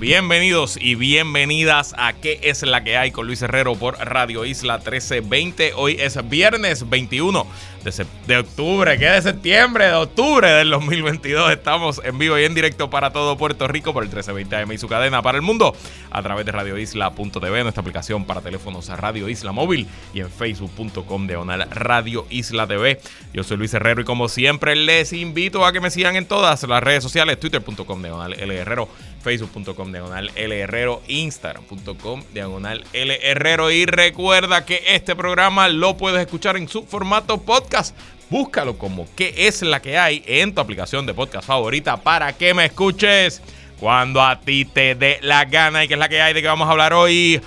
Bienvenidos y bienvenidas a ¿Qué es la que hay? con Luis Herrero por Radio Isla 1320. Hoy es viernes 21 de, octubre, ¿qué de septiembre? De octubre del 2022. Estamos en vivo y en directo para todo Puerto Rico por el 1320 AM y su cadena para el mundo a través de radioisla.tv, nuestra aplicación para teléfonos Radio Isla Móvil y en facebook.com diagonal Radio Isla TV. Yo soy Luis Herrero y como siempre les invito a que me sigan en todas las redes sociales, twitter.com diagonal L Herrero, facebook.com diagonal L Herrero, instagram.com diagonal L Herrero y recuerda que este programa lo puedes escuchar en su formato podcast Búscalo como qué es la que hay en tu aplicación de podcast favorita para que me escuches cuando a ti te dé la gana y qué es la que hay de que vamos a hablar hoy.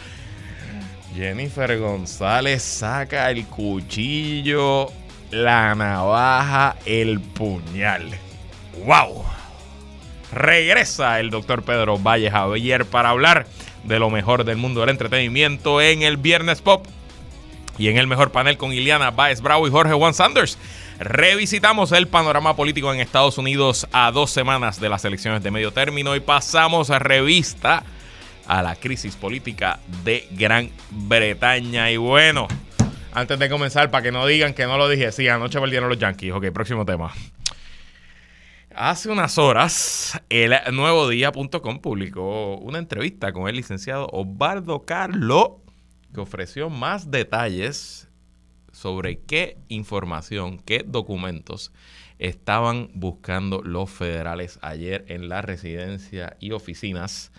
Jennifer González saca el cuchillo, la navaja, el puñal. ¡Wow! Regresa el doctor Pedro Valle Javier para hablar de lo mejor del mundo del entretenimiento en el Viernes Pop. Y en el mejor panel con Iliana Baez Bravo y Jorge Juan Sanders, revisitamos el panorama político en Estados Unidos a dos semanas de las elecciones de medio término y pasamos a revista a la crisis política de Gran Bretaña. Y bueno, antes de comenzar, para que no digan que no lo dije, sí, anoche perdieron los Yankees. Ok, próximo tema. Hace unas horas, el nuevo día.com publicó una entrevista con el licenciado Osvaldo Carlo ofreció más detalles sobre qué información, qué documentos estaban buscando los federales ayer en la residencia y oficinas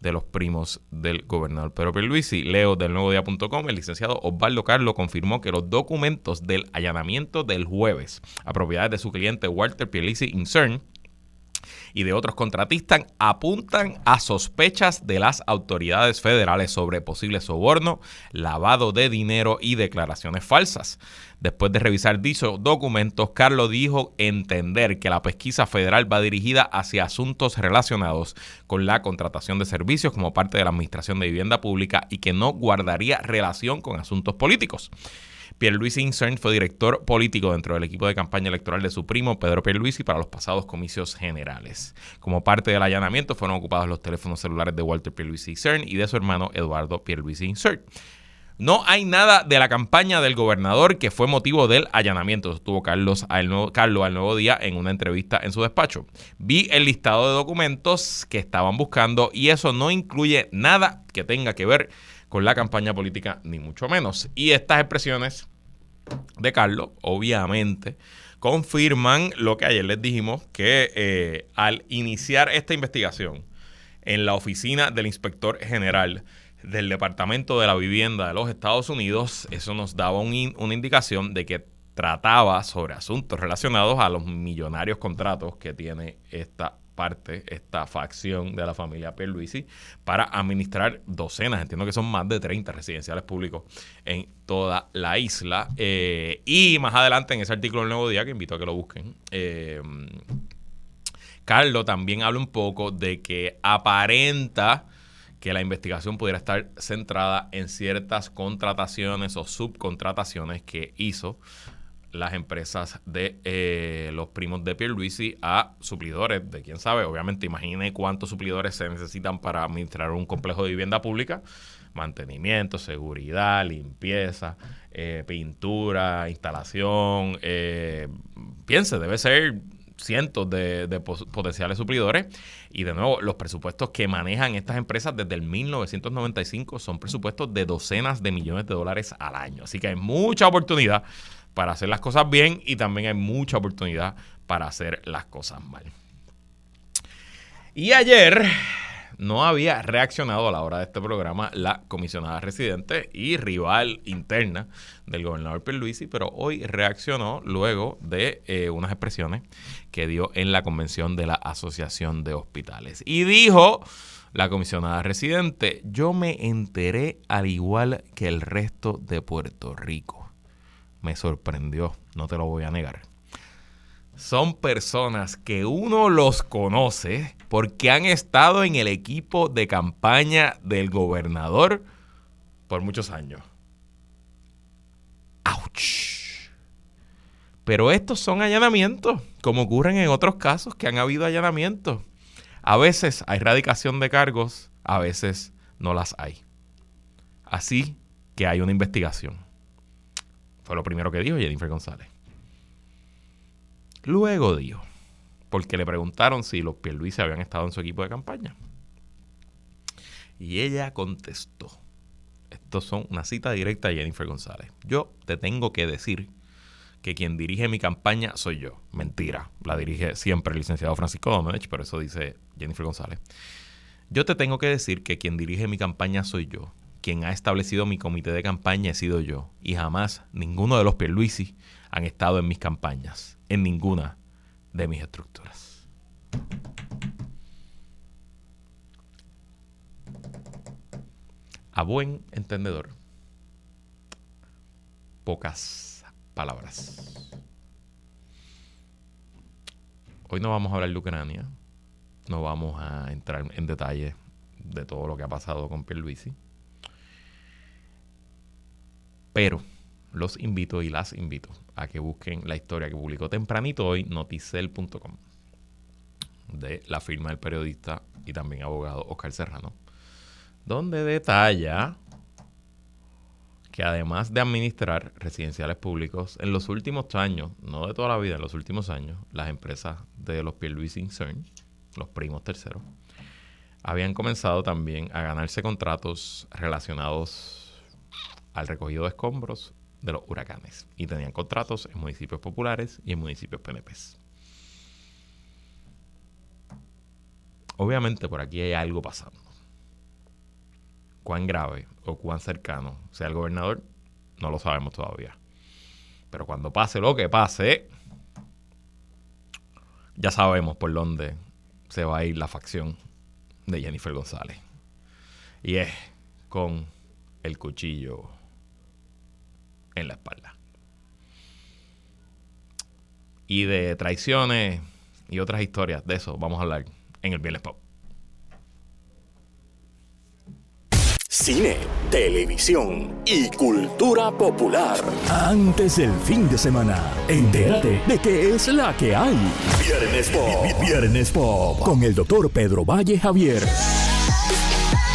de los primos del gobernador Pedro Pierluisi. Leo del nuevo día.com, el licenciado Osvaldo Carlos confirmó que los documentos del allanamiento del jueves a propiedades de su cliente Walter Pierluisi Incern y de otros contratistas apuntan a sospechas de las autoridades federales sobre posible soborno, lavado de dinero y declaraciones falsas. Después de revisar dichos documentos, Carlos dijo entender que la pesquisa federal va dirigida hacia asuntos relacionados con la contratación de servicios como parte de la Administración de Vivienda Pública y que no guardaría relación con asuntos políticos. Pierluisi Incern fue director político dentro del equipo de campaña electoral de su primo Pedro Pierluisi para los pasados comicios generales. Como parte del allanamiento fueron ocupados los teléfonos celulares de Walter Pierluisi Incern y de su hermano Eduardo Pierluisi Incern. No hay nada de la campaña del gobernador que fue motivo del allanamiento, sostuvo Carlos al, nuevo, Carlos al nuevo día en una entrevista en su despacho. Vi el listado de documentos que estaban buscando y eso no incluye nada que tenga que ver con la campaña política, ni mucho menos. Y estas expresiones de Carlos, obviamente, confirman lo que ayer les dijimos, que eh, al iniciar esta investigación en la oficina del inspector general del Departamento de la Vivienda de los Estados Unidos, eso nos daba una indicación de que trataba sobre asuntos relacionados a los millonarios contratos que tiene esta parte, esta facción de la familia Pierluisi, para administrar docenas, entiendo que son más de 30 residenciales públicos en toda la isla. Eh, y más adelante en ese artículo del Nuevo Día, que invito a que lo busquen, eh, Carlos también habla un poco de que aparenta que la investigación pudiera estar centrada en ciertas contrataciones o subcontrataciones que hizo las empresas de eh, los primos de Pierluisi a suplidores de quién sabe. Obviamente, imagine cuántos suplidores se necesitan para administrar un complejo de vivienda pública. Mantenimiento, seguridad, limpieza, eh, pintura, instalación. Eh, piense, debe ser cientos de, potenciales suplidores. Y de nuevo, los presupuestos que manejan estas empresas desde el 1995 son presupuestos de docenas de millones de dólares al año. Así que hay mucha oportunidad para hacer las cosas bien y también hay mucha oportunidad para hacer las cosas mal. Y ayer no había reaccionado a la hora de este programa la comisionada residente y rival interna del gobernador Pierluisi, pero hoy reaccionó luego de eh, unas expresiones que dio en la convención de la Asociación de Hospitales. Y dijo la comisionada residente, yo me enteré al igual que el resto de Puerto Rico me sorprendió, no te lo voy a negar. Son personas que uno los conoce porque han estado en el equipo de campaña del gobernador por muchos años. ¡Auch! Pero estos son allanamientos, como ocurren en otros casos que han habido allanamientos. A veces hay radicación de cargos, a veces no las hay. Así que hay una investigación. Fue lo primero que dijo Jennifer González. Luego dijo, porque le preguntaron si los Pierluisi habían estado en su equipo de campaña. Y ella contestó. Estos son una cita directa de Jennifer González. Yo te tengo que decir que quien dirige mi campaña soy yo. Mentira. La dirige siempre el licenciado Francisco Domenech, pero eso dice Jennifer González. Yo te tengo que decir que quien dirige mi campaña soy yo. Quien ha establecido mi comité de campaña he sido yo. Y jamás ninguno de los Pierluisi han estado en mis campañas. En ninguna de mis estructuras. A buen entendedor, pocas palabras. Hoy no vamos a hablar de Ucrania, no vamos a entrar en detalle de todo lo que ha pasado con Pierluisi. Pero los invito y las invito a que busquen la historia que publicó tempranito hoy noticel.com de la firma del periodista y también abogado Oscar Serrano, donde detalla que además de administrar residenciales públicos, en los últimos años, no de toda la vida, en los últimos años, las empresas de los Pierluisi CERN, los primos terceros, habían comenzado también a ganarse contratos relacionados al recogido de escombros de los huracanes y tenían contratos en municipios populares y en municipios PNPs. Obviamente por aquí hay algo pasando. Cuán grave o cuán cercano sea el gobernador, no lo sabemos todavía. Pero cuando pase lo que pase, ya sabemos por dónde se va a ir la facción de Jennifer González. Y es con el cuchillo en la espalda. Y de traiciones y otras historias, de eso vamos a hablar en el Viernes Pop. Cine, televisión y cultura popular. Antes del fin de semana, entérate de qué es la que hay. Viernes Pop. Viernes Pop. Con el doctor Pedro Valle Javier.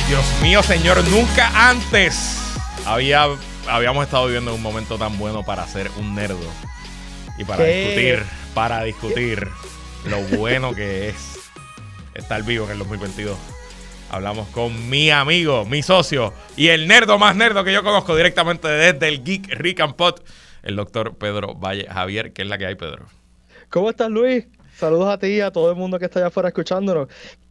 Dios mío, señor, nunca antes había habíamos estado viviendo un momento tan bueno para ser un nerdo y para discutir, para discutir lo bueno que es estar vivo en el 2022. Hablamos con mi amigo, mi socio y el nerdo más nerdo que yo conozco directamente desde el Geek Rick and Pot, el doctor Pedro Valle Javier, que es la que hay, Pedro. ¿Cómo estás, Luis? Saludos a ti y a todo el mundo que está allá afuera escuchándonos.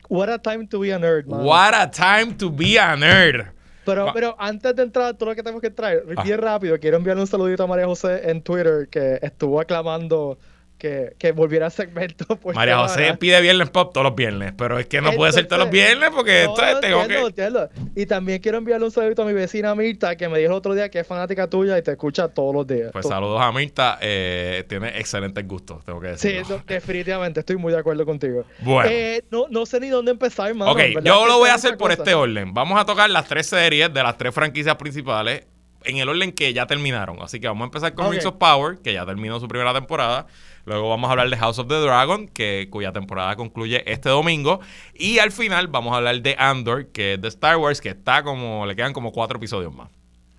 What a time to be a nerd, man. What a time to be a nerd. Pero, pero antes de entrar todo lo que tenemos que entrar, ah. bien rápido, quiero enviarle un saludito a María José en Twitter que estuvo aclamando que, que volviera a segmento. María José pide viernes pop todos los viernes, pero es que no puede ser todos los viernes porque esto tengo que... Y también quiero enviarle un saludito a mi vecina Mirta, que me dijo el otro día que es fanática tuya y te escucha todos los días. Pues saludos a Mirta, eh, tiene excelentes gustos, tengo que decir. Sí, definitivamente, estoy muy de acuerdo contigo. Bueno. Eh, no, no sé ni dónde empezar, hermano. Ok, yo lo voy a hacer por este orden. Vamos a tocar las tres series de las tres franquicias principales en el orden que ya terminaron. Así que vamos a empezar con Rings of Power, que ya terminó su primera temporada. Luego vamos a hablar de House of the Dragon, que, cuya temporada concluye este domingo. Y al final vamos a hablar de Andor, que es de Star Wars, que está como, le quedan como cuatro episodios más.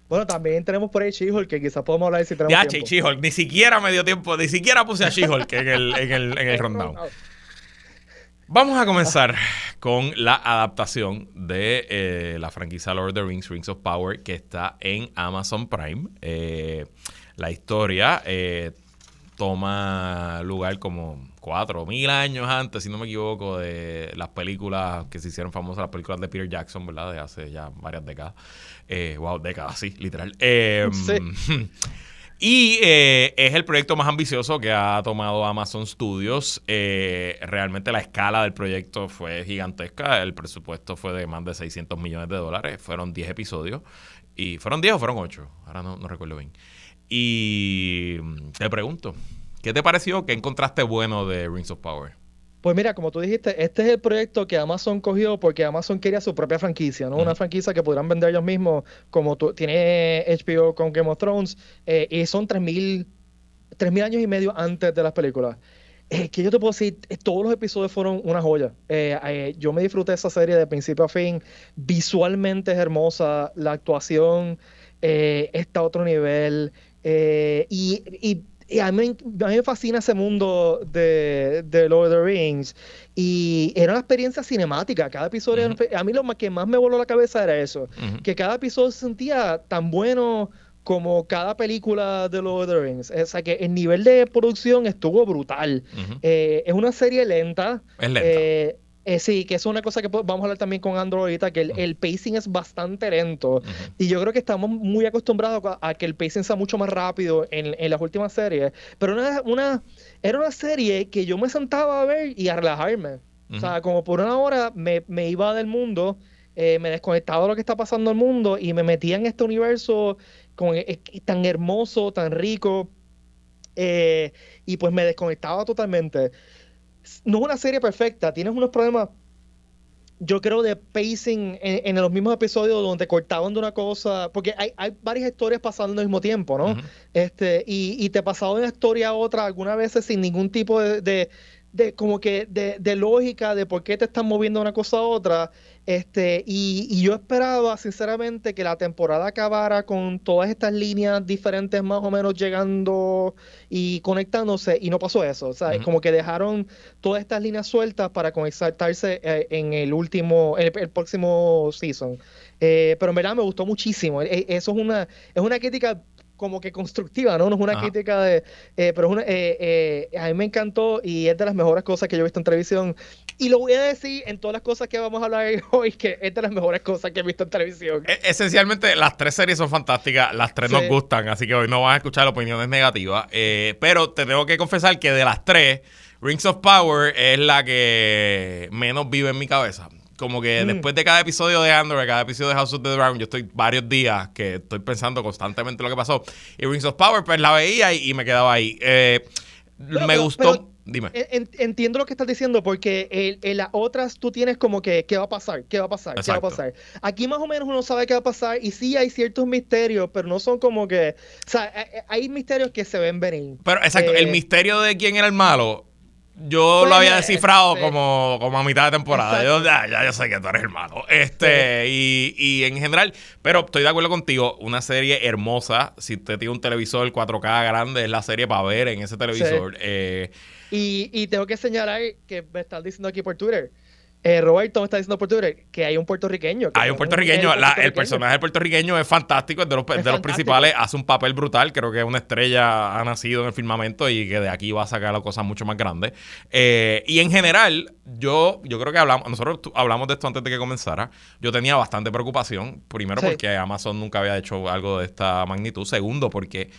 Bueno, también tenemos por ahí She-Hulk, que quizás podemos hablar si tenemos ya, tiempo. She-Hulk, ni siquiera me dio tiempo, ni siquiera puse a She-Hulk en el, en el, en el rundown. Vamos a comenzar con la adaptación de eh, la franquicia Lord of the Rings, Rings of Power, que está en Amazon Prime. Eh, la historia eh, toma lugar como cuatro mil años antes, si no me equivoco, de las películas que se hicieron famosas, las películas de Peter Jackson, ¿verdad? De hace ya varias décadas. Eh, wow, décadas, sí, literal. Em, y eh, es el proyecto más ambicioso que ha tomado Amazon Studios. Eh, realmente la escala del proyecto fue gigantesca. El presupuesto fue de más de 600 millones de dólares. Fueron 10 episodios. ¿Y fueron 10 o fueron 8? Ahora no, no recuerdo bien. Y te pregunto, ¿qué te pareció? ¿Qué encontraste bueno de Rings of Power? Pues mira, como tú dijiste, este es el proyecto que Amazon cogió porque Amazon quería su propia franquicia, ¿no? Una franquicia que pudieran vender ellos mismos, como tú, tiene HBO con Game of Thrones, eh, y son 3.000 mil años y medio antes de las películas. Eh, que yo te puedo decir, eh, todos los episodios fueron una joya. yo me disfruté de esa serie de principio a fin. Visualmente es hermosa, la actuación está a otro nivel. Y, y y a mí, me fascina ese mundo de, de, Lord of the Rings. Y era una experiencia cinemática. Cada episodio, a mí lo que más me voló la cabeza era eso. Que cada episodio se sentía tan bueno como cada película de Lord of the Rings. O sea que el nivel de producción estuvo brutal. Eh, es una serie lenta. Es lenta. Eh, eh, sí, que es una cosa que vamos a hablar también con Android ahorita, que el, pacing es bastante lento. Y yo creo que estamos muy acostumbrados a, que el pacing sea mucho más rápido en, las últimas series. Pero una, una, era una serie que yo me sentaba a ver y a relajarme. O sea, como por una hora me, iba del mundo, eh, me desconectaba de lo que está pasando en el mundo y me metía en este universo con, tan hermoso, tan rico. Eh, y pues me desconectaba totalmente no es una serie perfecta, tienes unos problemas, yo creo, de pacing en, los mismos episodios donde cortaban de una cosa, porque hay, varias historias pasando al mismo tiempo, ¿no? este, y, te pasaba de una historia a otra algunas veces sin ningún tipo de, de como que de, de, lógica de por qué te están moviendo una cosa a otra este, y, yo esperaba, sinceramente, que la temporada acabara con todas estas líneas diferentes más o menos llegando y conectándose, y no pasó eso. O sea, como que dejaron todas estas líneas sueltas para conectarse eh, en el último, el, el próximo season. Eh, pero en verdad me gustó muchísimo. E, eso es una, es una crítica como que constructiva, ¿no? No es una crítica de... Eh, pero es una, eh, eh, a mí me encantó y es de las mejores cosas que yo he visto en televisión. Y lo voy a decir en todas las cosas que vamos a hablar hoy, que es de las mejores cosas que he visto en televisión. E, esencialmente, las tres series son fantásticas, las tres nos gustan, así que hoy no vas a escuchar opiniones negativas. pero te tengo que confesar que de las tres, Rings of Power es la que menos vive en mi cabeza. Como que mm. después de cada episodio de Andor, cada episodio de House of the Dragon, yo estoy varios días que estoy pensando constantemente lo que pasó. Y Rings of Power, pues la veía y, me quedaba ahí. Eh, me gustó. Dime. entiendo lo que estás diciendo, porque en, las otras tú tienes como que, ¿qué va a pasar? ¿Qué va a pasar? ¿Qué va a pasar? Aquí más o menos uno sabe qué va a pasar y sí hay ciertos misterios, pero no son como que... O sea, hay misterios que se ven venir. Pero exacto, el eh, misterio de quién era el malo yo lo había descifrado como, como a mitad de temporada. Yo, ya, ya yo sé que tú eres hermano. Este, y, y, en general, pero estoy de acuerdo contigo, una serie hermosa. Si usted tiene un televisor 4K grande, es la serie para ver en ese televisor. Eh, y, y tengo que señalar que me están diciendo aquí por Twitter eh, Roberto me está diciendo por Twitter que hay un puertorriqueño. Hay un puertorriqueño. El, personaje del puertorriqueño es fantástico, es de los, de los principales. Hace un papel brutal. Creo que una estrella ha nacido en el firmamento y que de aquí va a sacar las cosas mucho más grandes. Eh, y en general, yo, yo creo que hablamos, nosotros hablamos de esto antes de que comenzara. Yo tenía bastante preocupación. Primero, porque Amazon nunca había hecho algo de esta magnitud. Segundo, porque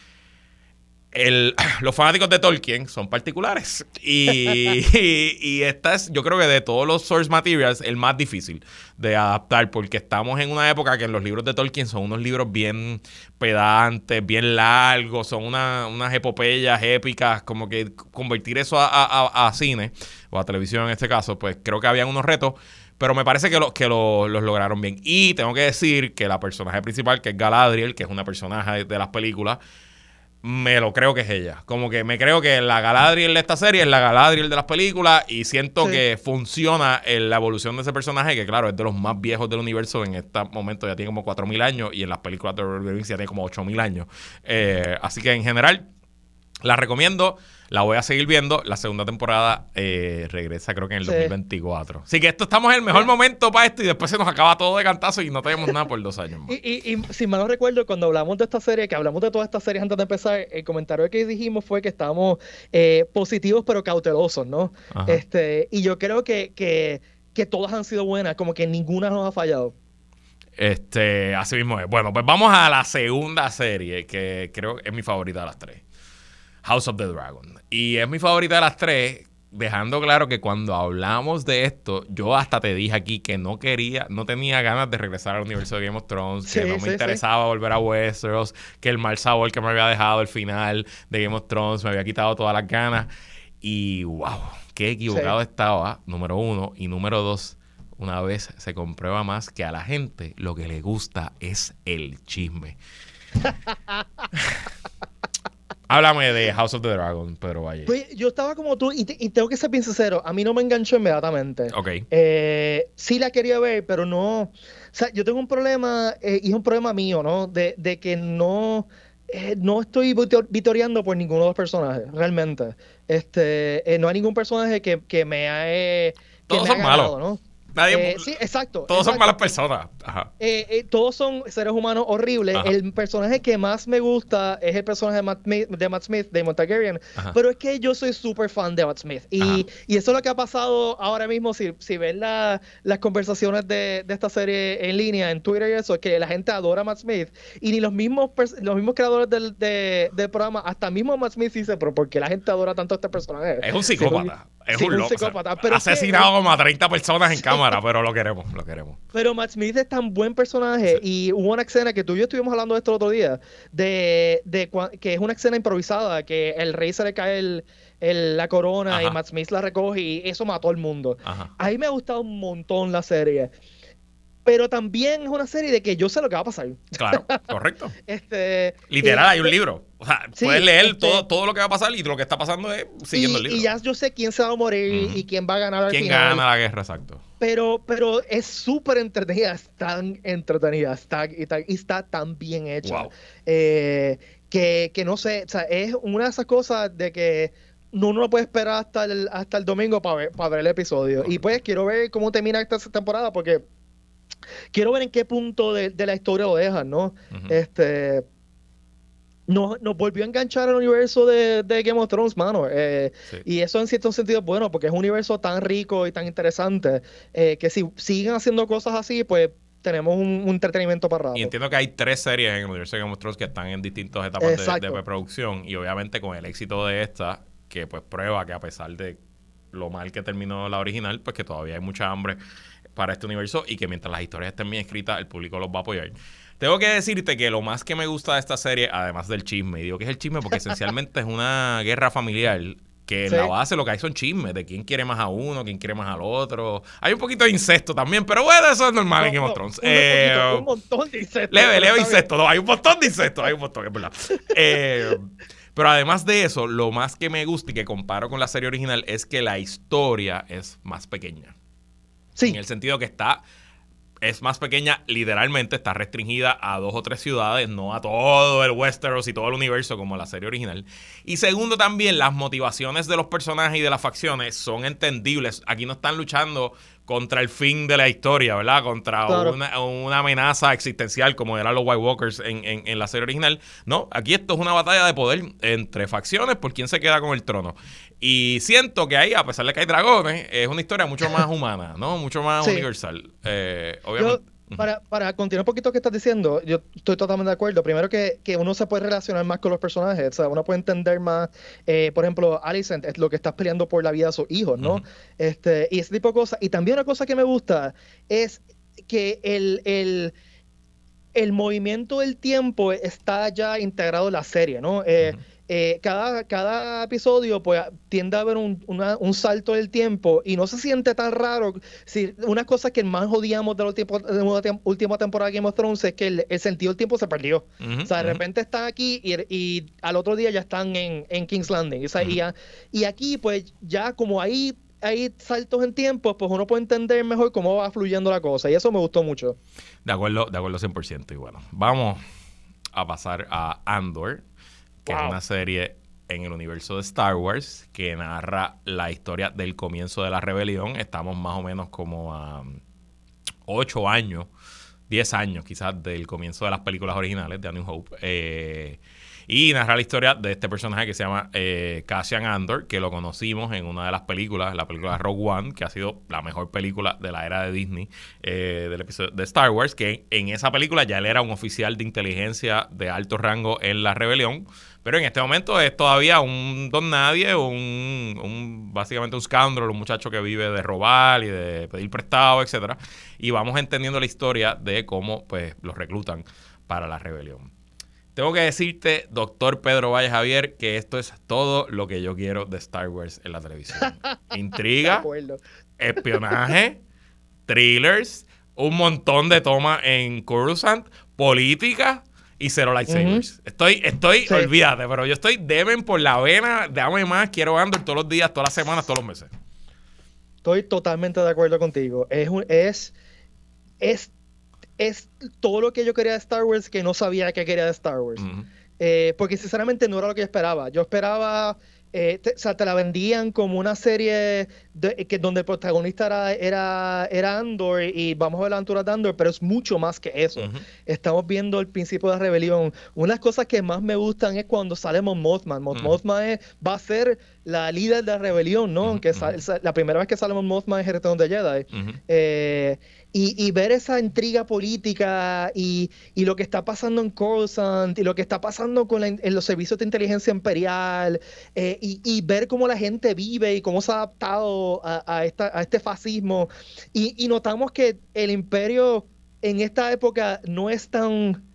el, los fanáticos de Tolkien son particulares. Y, esta es, yo creo que de todos los source materials, el más difícil de adaptar, porque estamos en una época que los libros de Tolkien son unos libros bien pedantes, bien largos, son unas epopeyas épicas, como que convertir eso a, cine, o a televisión en este caso, pues creo que habían unos retos. Pero me parece que, que los lograron bien. Y tengo que decir que la personaje principal, que es Galadriel, que es una personaje de las películas, me lo creo que es ella. Como que me creo que la Galadriel de esta serie es la Galadriel de las películas y siento que funciona en la evolución de ese personaje, que claro, es de los más viejos del universo en este momento, ya tiene como 4.000 años y en las películas de Lord ya tiene como 8.000 años. Eh, así que en general, la recomiendo. La voy a seguir viendo. La segunda temporada eh, regresa creo que en el 2024. Así que esto estamos en el mejor momento para esto y después se nos acaba todo de cantazo y no tenemos nada por dos años más. Y, y, si mal no recuerdo, cuando hablamos de esta serie, que hablamos de todas estas series antes de empezar, el comentario que dijimos fue que estábamos eh, positivos pero cautelosos, ¿no? Este, y yo creo que, que, que todas han sido buenas, como que ninguna nos ha fallado. Este, así mismo es. Bueno, pues vamos a la segunda serie, que creo que es mi favorita de las tres. House of the Dragon. Y es mi favorita de las tres. dejando claro que cuando hablamos de esto, yo hasta te dije aquí que no quería, no tenía ganas de regresar al universo de Game of Thrones, que no me interesaba volver a Westeros, que el mal sabor que me había dejado el final de Game of Thrones me había quitado todas las ganas. Y wow, qué equivocado estaba, número uno. Y número dos, una vez se comprueba más que a la gente lo que le gusta es el chisme. Háblame de House of the Dragon, pero vaya. Pues yo estaba como tú y, tengo que ser bien sincero, a mí no me enganchó inmediatamente. Ok. Eh, sí la quería ver, pero no... O sea, yo tengo un problema, eh, y es un problema mío, ¿no? De, de que no... Eh, no estoy vitoreando por ninguno de los personajes, realmente. Este, no hay ningún personaje que, que me ha... Todos son malos. ¿no? Eh, sí, exacto. Todos son malas personas. Eh, eh, todos son seres humanos horribles. El personaje que más me gusta es el personaje de Matt, de Matt Smith, de Montargaryen. Pero es que yo soy súper fan de Matt Smith. Y, y, eso es lo que ha pasado ahora mismo. Si, si ven las conversaciones de, de, esta serie en línea, en Twitter y eso, es que la gente adora a Matt Smith. Y ni los mismos, los mismos creadores del, del programa, hasta mismo Matt Smith dice, pero ¿por qué la gente adora tanto a este personaje? Es un psicópata. Es un, loco. asesinado como a 30 personas en cámara, pero lo queremos, lo queremos. Pero Matt Smith es tan buen personaje y hubo una escena que tú y yo estuvimos hablando de esto el otro día, de, de que es una escena improvisada, que el rey se le cae el, la corona y Matt Smith la recoge y eso mató al mundo. A mí me ha gustado un montón la serie pero también es una serie de que yo sé lo que va a pasar. Claro, correcto. este, Literal, hay un libro. O sea, puedes leer este todo, todo lo que va a pasar y lo que está pasando es siguiendo el libro. Y ya yo sé quién se va a morir y quién va a ganar al ¿Quién gana la guerra, exacto. Pero, pero es súper entretenida, es tan entretenida está, y, está, tan bien hecha. Eh, que, que no sé, o sea, es una de esas cosas de que no lo puede esperar hasta el, hasta el domingo para ver, para ver el episodio. Y pues quiero ver cómo termina esta temporada porque quiero ver en qué punto de, la historia lo dejan, ¿no? Este nos, volvió a enganchar al universo de, Game of Thrones, mano. Eh, y eso en cierto sentido es bueno, porque es un universo tan rico y tan interesante que si siguen haciendo cosas así, pues tenemos un, entretenimiento para rato. Y entiendo que hay tres series en el universo de Game of Thrones que están en distintas etapas de, de producción. Y obviamente con el éxito de esta, que pues prueba que a pesar de lo mal que terminó la original, pues que todavía hay mucha hambre para este universo y que mientras las historias estén bien escritas, el público los va a apoyar. Tengo que decirte que lo más que me gusta de esta serie, además del chisme, y digo que es el chisme porque esencialmente es una guerra familiar que en la base lo que hay son chismes de quién quiere más a uno, quién quiere más al otro. Hay un poquito de incesto también, pero bueno, eso es normal en Game of Thrones. Un, eh, un, montón de incesto. Leve, leve incesto. No, hay un montón de incesto, hay un montón, es verdad. eh, pero además de eso, lo más que me gusta y que comparo con la serie original es que la historia es más pequeña. En el sentido que está es más pequeña, literalmente está restringida a dos o tres ciudades, no a todo el Westeros y todo el universo como la serie original. Y segundo también, las motivaciones de los personajes y de las facciones son entendibles. Aquí no están luchando contra el fin de la historia, ¿verdad? Contra una, amenaza existencial como eran los White Walkers en, en, la serie original. No, aquí esto es una batalla de poder entre facciones por quién se queda con el trono. Y siento que ahí, a pesar de que hay dragones, es una historia mucho más humana, ¿no? Mucho más universal. Eh, obviamente. Para, para, continuar un poquito lo que estás diciendo, yo estoy totalmente de acuerdo. Primero que, que, uno se puede relacionar más con los personajes, o sea, uno puede entender más, eh, por ejemplo, Alicent es lo que estás peleando por la vida de sus hijos, ¿no? este, y ese tipo de cosas. Y también una cosa que me gusta es que el, el, el movimiento del tiempo está ya integrado en la serie, ¿no? Eh, eh, cada, cada episodio pues tiende a haber un, un, salto del tiempo y no se siente tan raro. Si, una cosa que más odiamos de la última, temporada de Game of Thrones es que el, sentido del tiempo se perdió. o sea, de repente están aquí y, al otro día ya están en, en King's Landing. y, aquí pues ya como ahí hay saltos en tiempo, pues uno puede entender mejor cómo va fluyendo la cosa. Y eso me gustó mucho. De acuerdo, de acuerdo 100%. Y bueno, vamos a pasar a Andor que es una serie en el universo de Star Wars que narra la historia del comienzo de la rebelión. Estamos más o menos como a ocho años, diez años quizás del comienzo de las películas originales de A New Hope. Eh, y narra la historia de este personaje que se llama eh, Cassian Andor, que lo conocimos en una de las películas, la película Rogue One, que ha sido la mejor película de la era de Disney eh, del episodio de Star Wars, que en esa película ya él era un oficial de inteligencia de alto rango en la rebelión, Pero en este momento es todavía un don nadie, un, un básicamente un scoundrel, un muchacho que vive de robar y de pedir prestado, etcétera. Y vamos entendiendo la historia de cómo pues los reclutan para la rebelión. Tengo que decirte, doctor Pedro Valle Javier, que esto es todo lo que yo quiero de Star Wars en la televisión. Intriga, espionaje, thrillers, un montón de tomas en Coruscant, política y cero lightsabers. Estoy, estoy, olvídate, pero yo estoy deben por la vena, dame más, quiero Andor todos los días, todas las semanas, todos los meses. Estoy totalmente de acuerdo contigo. Es, es, es, es todo lo que yo quería de Star Wars que no sabía que quería de Star Wars. Eh, porque sinceramente no era lo que yo esperaba. Yo esperaba eh, te, o sea, te la vendían como una serie de, que donde el protagonista era, era, era, Andor y vamos a ver la aventura de Andor, pero es mucho más que eso. Estamos viendo el principio de la rebelión. Una de las cosas que más me gustan es cuando sale Mon Mothman. Mon Mothman va a ser la líder de la rebelión, ¿no? Aunque la primera vez que sale Mon Mothman es el Retorno de Jedi. Eh, y, ver esa intriga política y, lo que está pasando en Coruscant y lo que está pasando con en los servicios de inteligencia imperial eh, y, ver cómo la gente vive y cómo se ha adaptado a este fascismo. y notamos que el imperio en esta época no es tan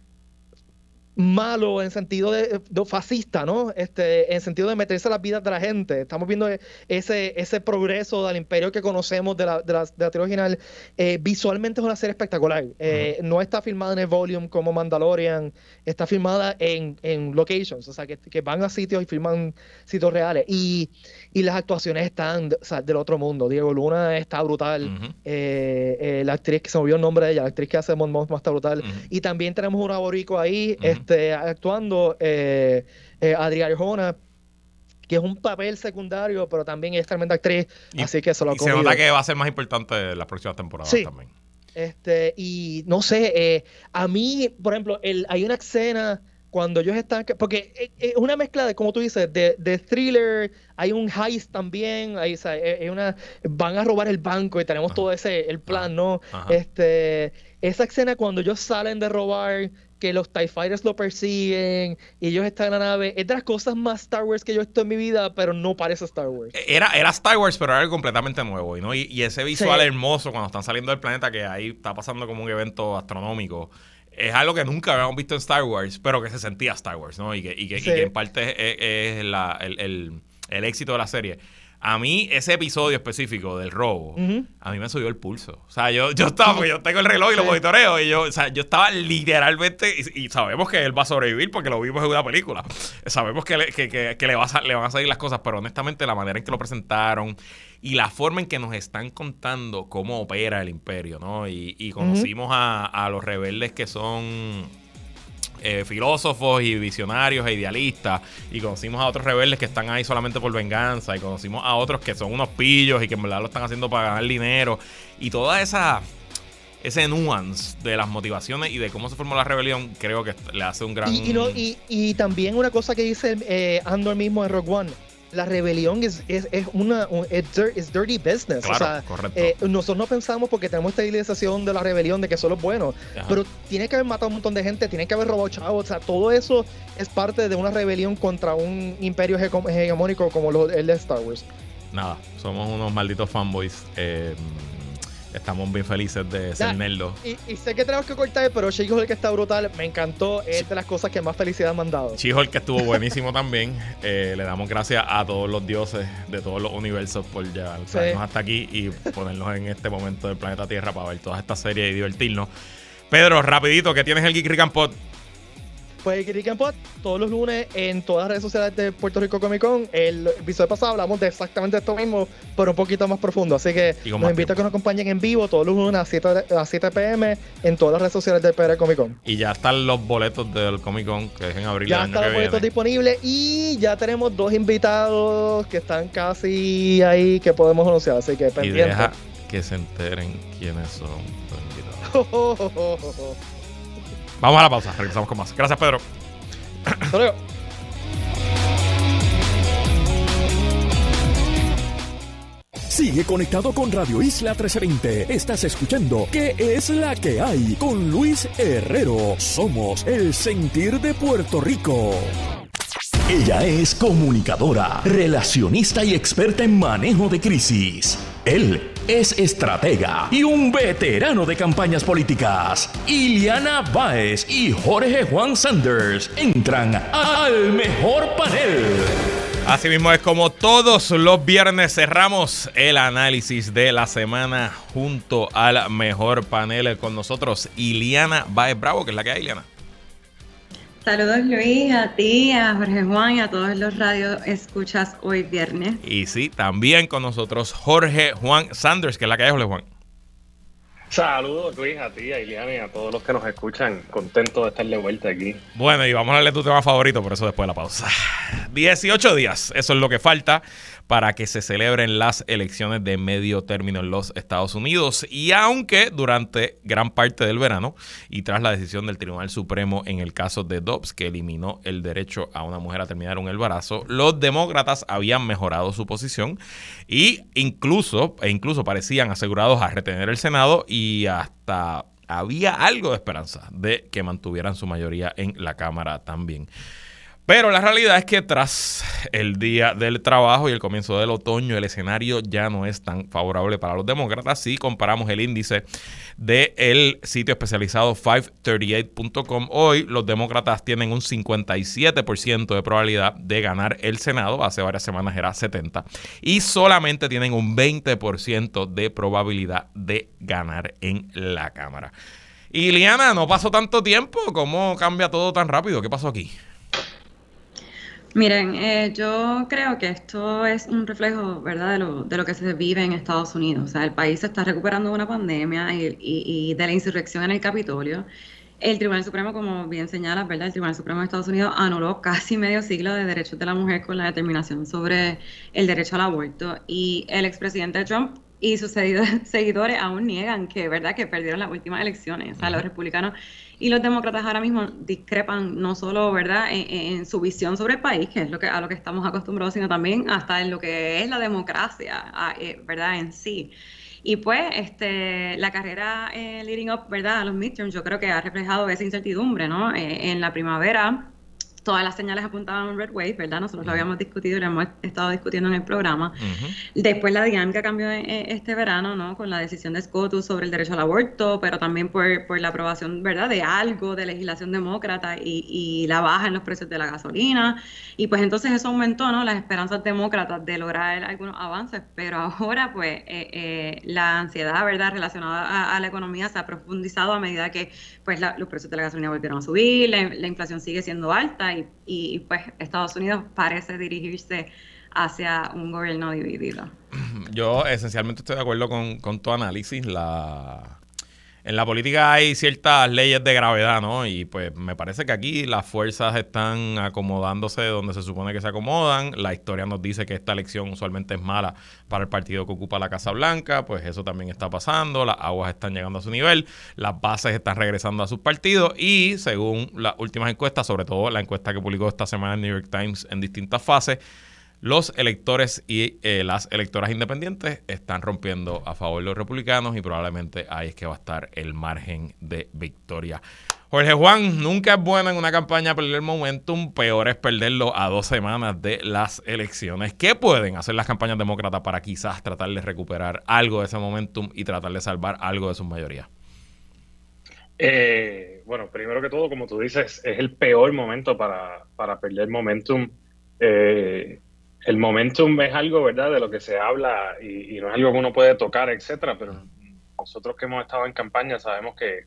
malo en sentido de, fascista, ¿no? Este, en sentido de meterse a las vidas de la gente. Estamos viendo ese, ese progreso del imperio que conocemos de la, de la, de la original. Eh, visualmente es una serie espectacular. Eh, no está filmada en el volume como Mandalorian, está filmada en, en locations, o sea, que, que, van a sitios y filman sitios reales. Y, y las actuaciones están o sea, del otro mundo. Diego Luna está brutal. Eh, la actriz que se me olvidó el nombre de ella, la actriz que hace Mon está brutal. Y también tenemos un aborico ahí. Este, actuando eh, eh, Adriana Arjona, que es un papel secundario, pero también es tremenda actriz, así que se lo y se nota que va a ser más importante en las próximas temporadas también. Este, y no sé, eh, a mí, por ejemplo, el, hay una escena cuando ellos están, porque es eh, una mezcla de, como tú dices, de, de thriller, hay un heist también, hay, una, van a robar el banco y tenemos todo ese, el plan, ¿no? Este, esa escena cuando ellos salen de robar, que los TIE Fighters lo persiguen y ellos están en la nave. Es de las cosas más Star Wars que yo he visto en mi vida, pero no parece Star Wars. E-, era, era Star Wars, pero era algo completamente nuevo. ¿no? Y, ese visual hermoso cuando están saliendo del planeta, que ahí está pasando como un evento astronómico. Es algo que nunca habíamos visto en Star Wars, pero que se sentía Star Wars, ¿no? Y que, y que, en parte es, el, el éxito de la serie a mí ese episodio específico del robo, a mí me subió el pulso. O sea, yo, yo estaba, porque yo tengo el reloj y lo monitoreo, y yo, o sea, yo estaba literalmente, y, sabemos que él va a sobrevivir porque lo vimos en una película. Sabemos que le, que, que, le, va a, le van a salir las cosas, pero honestamente la manera en que lo presentaron y la forma en que nos están contando cómo opera el imperio, ¿no? Y, y conocimos a, a los rebeldes que son eh, filósofos y visionarios e idealistas y conocimos a otros rebeldes que están ahí solamente por venganza y conocimos a otros que son unos pillos y que en verdad lo están haciendo para ganar dinero y toda esa ese nuance de las motivaciones y de cómo se formó la rebelión creo que le hace un gran y, y, también una cosa que dice eh, Andor mismo en Rogue One la rebelión es, es, es una es dirty business. o sea, eh, nosotros no pensamos porque tenemos esta idealización de la rebelión de que solo es bueno, pero tiene que haber matado a un montón de gente, tiene que haber robado chavos, o sea, todo eso es parte de una rebelión contra un imperio hegemónico como el de Star Wars. Nada, somos unos malditos fanboys. Eh, Estamos bien felices de ser nerdos. Y, sé que tenemos que cortar, pero she que está brutal, me encantó. Es de las cosas que más felicidad me han dado. she que estuvo buenísimo también. Eh, le damos gracias a todos los dioses de todos los universos por llevarnos hasta aquí y ponernos en este momento del planeta Tierra para ver toda esta serie y divertirnos. Pedro, rapidito, ¿qué tienes el Geek Rick pues Geek Pod, todos los lunes en todas las redes sociales de Puerto Rico Comic Con. El episodio pasado hablamos de exactamente esto mismo, pero un poquito más profundo. Así que los invito a que nos acompañen en vivo todos los lunes a 7, a 7 pm en todas las redes sociales del PR Comic Con. Y ya están los boletos del Comic Con que es en abril. Ya están los boletos disponibles y ya tenemos dos invitados que están casi ahí que podemos anunciar. Así que. Y deja que se enteren quiénes son los invitados. Vamos a la pausa, regresamos con más. Gracias, Pedro. Hasta luego. Sigue conectado con Radio Isla 1320. Estás escuchando ¿Qué es la que hay? Con Luis Herrero. Somos el sentir de Puerto Rico. Ella es comunicadora, relacionista y experta en manejo de crisis. Él es estratega y un veterano de campañas políticas. Iliana Báez y Jorge Juan Sanders entran al mejor panel. Así mismo es como todos los viernes cerramos el análisis de la semana junto al mejor panel con nosotros, Iliana Baez Bravo, que es la que hay, Iliana. Saludos Luis, a ti, a Jorge Juan y a todos los radios escuchas hoy viernes. Y sí, también con nosotros Jorge Juan Sanders, que es la que hay, Jorge Juan. Saludos Luis, a ti, a Iliana y a todos los que nos escuchan. Contento de estar de vuelta aquí. Bueno, y vamos a darle tu tema favorito, por eso después de la pausa. 18 días, eso es lo que falta para que se celebren las elecciones de medio término en los Estados Unidos. Y aunque durante gran parte del verano y tras la decisión del Tribunal Supremo en el caso de Dobbs, que eliminó el derecho a una mujer a terminar un embarazo, los demócratas habían mejorado su posición y incluso, e incluso parecían asegurados a retener el Senado y hasta había algo de esperanza de que mantuvieran su mayoría en la Cámara también. Pero la realidad es que tras el día del trabajo y el comienzo del otoño, el escenario ya no es tan favorable para los demócratas. Si comparamos el índice del sitio especializado 538.com, hoy los demócratas tienen un 57% de probabilidad de ganar el Senado. Hace varias semanas era 70%. Y solamente tienen un 20% de probabilidad de ganar en la Cámara. Y Liana, no pasó tanto tiempo. ¿Cómo cambia todo tan rápido? ¿Qué pasó aquí? Miren, eh, yo creo que esto es un reflejo, ¿verdad?, de lo, de lo que se vive en Estados Unidos. O sea, el país se está recuperando de una pandemia y, de la insurrección en el Capitolio. El Tribunal Supremo, como bien señala, ¿verdad? El Tribunal Supremo de Estados Unidos anuló casi medio siglo de derechos de la mujer con la determinación sobre el derecho al aborto. Y el expresidente Trump y sus seguidores aún niegan que, ¿verdad?, que perdieron las últimas elecciones. O sea, los republicanos y los demócratas ahora mismo discrepan no solo, ¿verdad?, en, su visión sobre el país, que es lo que, a lo que estamos acostumbrados, sino también hasta en lo que es la democracia, eh, ¿verdad?, en sí. Y pues este, la carrera eh, leading up, ¿verdad?, a los midterms, yo creo que ha reflejado esa incertidumbre, ¿no? Eh, en la primavera todas las señales apuntaban a un red wave, ¿verdad? Nosotros lo habíamos discutido y lo hemos estado discutiendo en el programa. Después la dinámica cambió este verano, ¿no? Con la decisión de SCOTUS sobre el derecho al aborto, pero también por, por la aprobación, ¿verdad? De algo de legislación demócrata y, y, la baja en los precios de la gasolina. Y pues entonces eso aumentó, ¿no? Las esperanzas demócratas de lograr algunos avances, pero ahora pues eh, eh, la ansiedad, ¿verdad? Relacionada a, la economía se ha profundizado a medida que pues los precios de la gasolina volvieron a subir, la, la inflación sigue siendo alta y, pues Estados Unidos parece dirigirse hacia un gobierno dividido. Yo esencialmente estoy de acuerdo con, con tu análisis. La, en la política hay ciertas leyes de gravedad, ¿no? Y pues me parece que aquí las fuerzas están acomodándose donde se supone que se acomodan. La historia nos dice que esta elección usualmente es mala para el partido que ocupa la Casa Blanca, pues eso también está pasando. Las aguas están llegando a su nivel, las bases están regresando a sus partidos y según las últimas encuestas, sobre todo la encuesta que publicó esta semana el New York Times en distintas fases, los electores y eh, las electoras independientes están rompiendo a favor de los republicanos y probablemente ahí es que va a estar el margen de victoria. Jorge Juan, nunca es bueno en una campaña perder momentum, peor es perderlo a dos semanas de las elecciones. ¿Qué pueden hacer las campañas demócratas para quizás tratar de recuperar algo de ese momentum y tratar de salvar algo de su mayoría? Eh, bueno, primero que todo, como tú dices, es el peor momento para, para perder momentum. Eh, el momentum es algo, ¿verdad?, de lo que se habla y, no es algo que uno puede tocar, etcétera, pero nosotros que hemos estado en campaña sabemos que,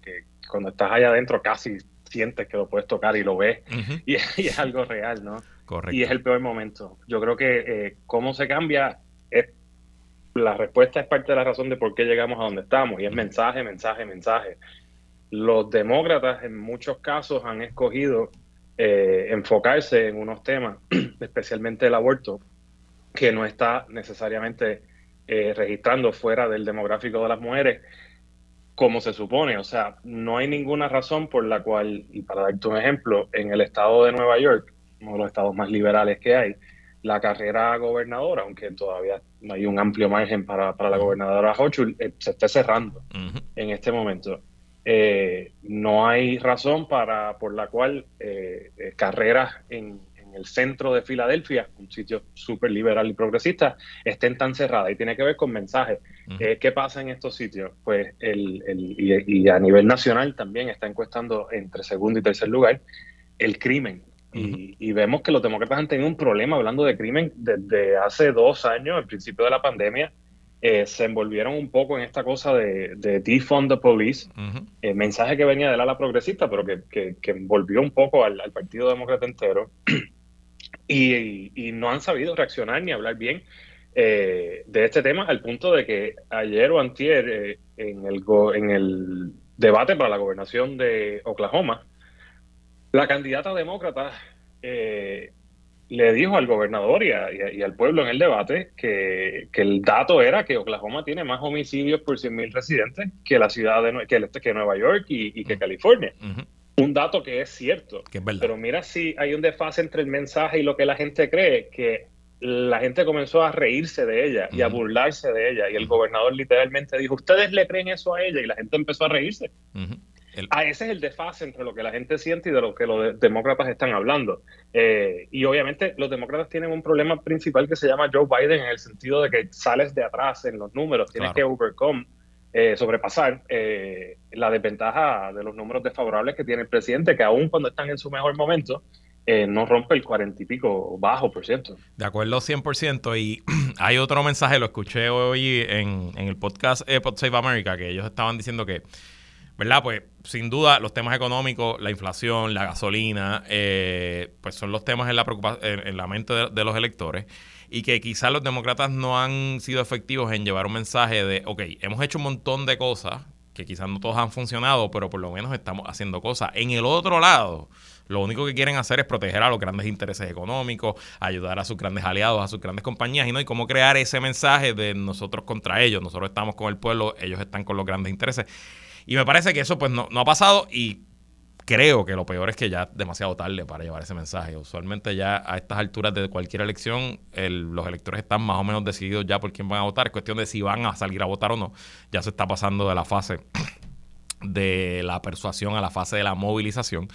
cuando estás allá adentro casi sientes que lo puedes tocar y lo ves y, es algo real, ¿no? Correcto. Y es el peor momento. Yo creo que eh, cómo se cambia es la respuesta es parte de la razón de por qué llegamos a donde estamos y es mensaje, mensaje, mensaje. Los demócratas en muchos casos han escogido eh, enfocarse en unos temas, especialmente el aborto, que no está necesariamente eh, registrando fuera del demográfico de las mujeres como se supone. O sea, no hay ninguna razón por la cual, y para darte un ejemplo, en el estado de Nueva York, uno de los estados más liberales que hay, la carrera gobernadora, aunque todavía no hay un amplio margen para, la gobernadora Hochul, eh, se está cerrando en este momento. Eh, no hay razón para por la cual carreras en, el centro de Filadelfia, un sitio súper liberal y progresista, estén tan cerradas. Y tiene que ver con mensajes. Eh, ¿Qué pasa en estos sitios? Pues el, y, a nivel nacional también está encuestando entre segundo y tercer lugar el crimen. y, vemos que los demócratas han tenido un problema hablando de crimen desde hace dos años, al principio de la pandemia. Eh, se envolvieron un poco en esta cosa de, de defund the police, el mensaje que venía del ala progresista, pero que, que, envolvió un poco al, Partido Demócrata entero, y, no han sabido reaccionar ni hablar bien eh, de este tema, al punto de que ayer o antier, eh, en, el en el debate para la gobernación de Oklahoma, la candidata demócrata eh, le dijo al gobernador y, al pueblo en el debate que, el dato era que Oklahoma tiene más homicidios por 100.000 residentes que la ciudad de que, que Nueva York y, que California. Un dato que es cierto. Pero mira si hay un desfase entre el mensaje y lo que la gente cree, que la gente comenzó a reírse de ella y a burlarse de ella. Y el gobernador literalmente dijo, ustedes le creen eso a ella y la gente empezó a reírse. Ah, ese es el desfase entre lo que la gente siente y de lo que los demócratas están hablando. Eh, y obviamente los demócratas tienen un problema principal que se llama Joe Biden en el sentido de que sales de atrás en los números, tienes que overcome, eh, sobrepasar eh, la desventaja de los números desfavorables que tiene el presidente, que aún cuando están en su mejor momento, no rompe el cuarenta y pico bajo por ciento. De acuerdo, 100%. Y hay otro mensaje, lo escuché hoy en, en el podcast Pod Save America, que ellos estaban diciendo que ¿verdad? Pues sin duda los temas económicos, la inflación, la gasolina, eh, pues son los temas en la, en, la mente de, los electores y que quizás los demócratas no han sido efectivos en llevar un mensaje de, ok, hemos hecho un montón de cosas que quizás no todas han funcionado, pero por lo menos estamos haciendo cosas. En el otro lado, lo único que quieren hacer es proteger a los grandes intereses económicos, ayudar a sus grandes aliados, a sus grandes compañías, y no y cómo crear ese mensaje de nosotros contra ellos. Nosotros estamos con el pueblo, ellos están con los grandes intereses. Y me parece que eso pues no, ha pasado y creo que lo peor es que ya es demasiado tarde para llevar ese mensaje. Usualmente ya a estas alturas de cualquier elección, los electores están más o menos decididos ya por quién van a votar. Es cuestión de si van a salir a votar o no. Ya se está pasando de la fase de la persuasión a la fase de la movilización.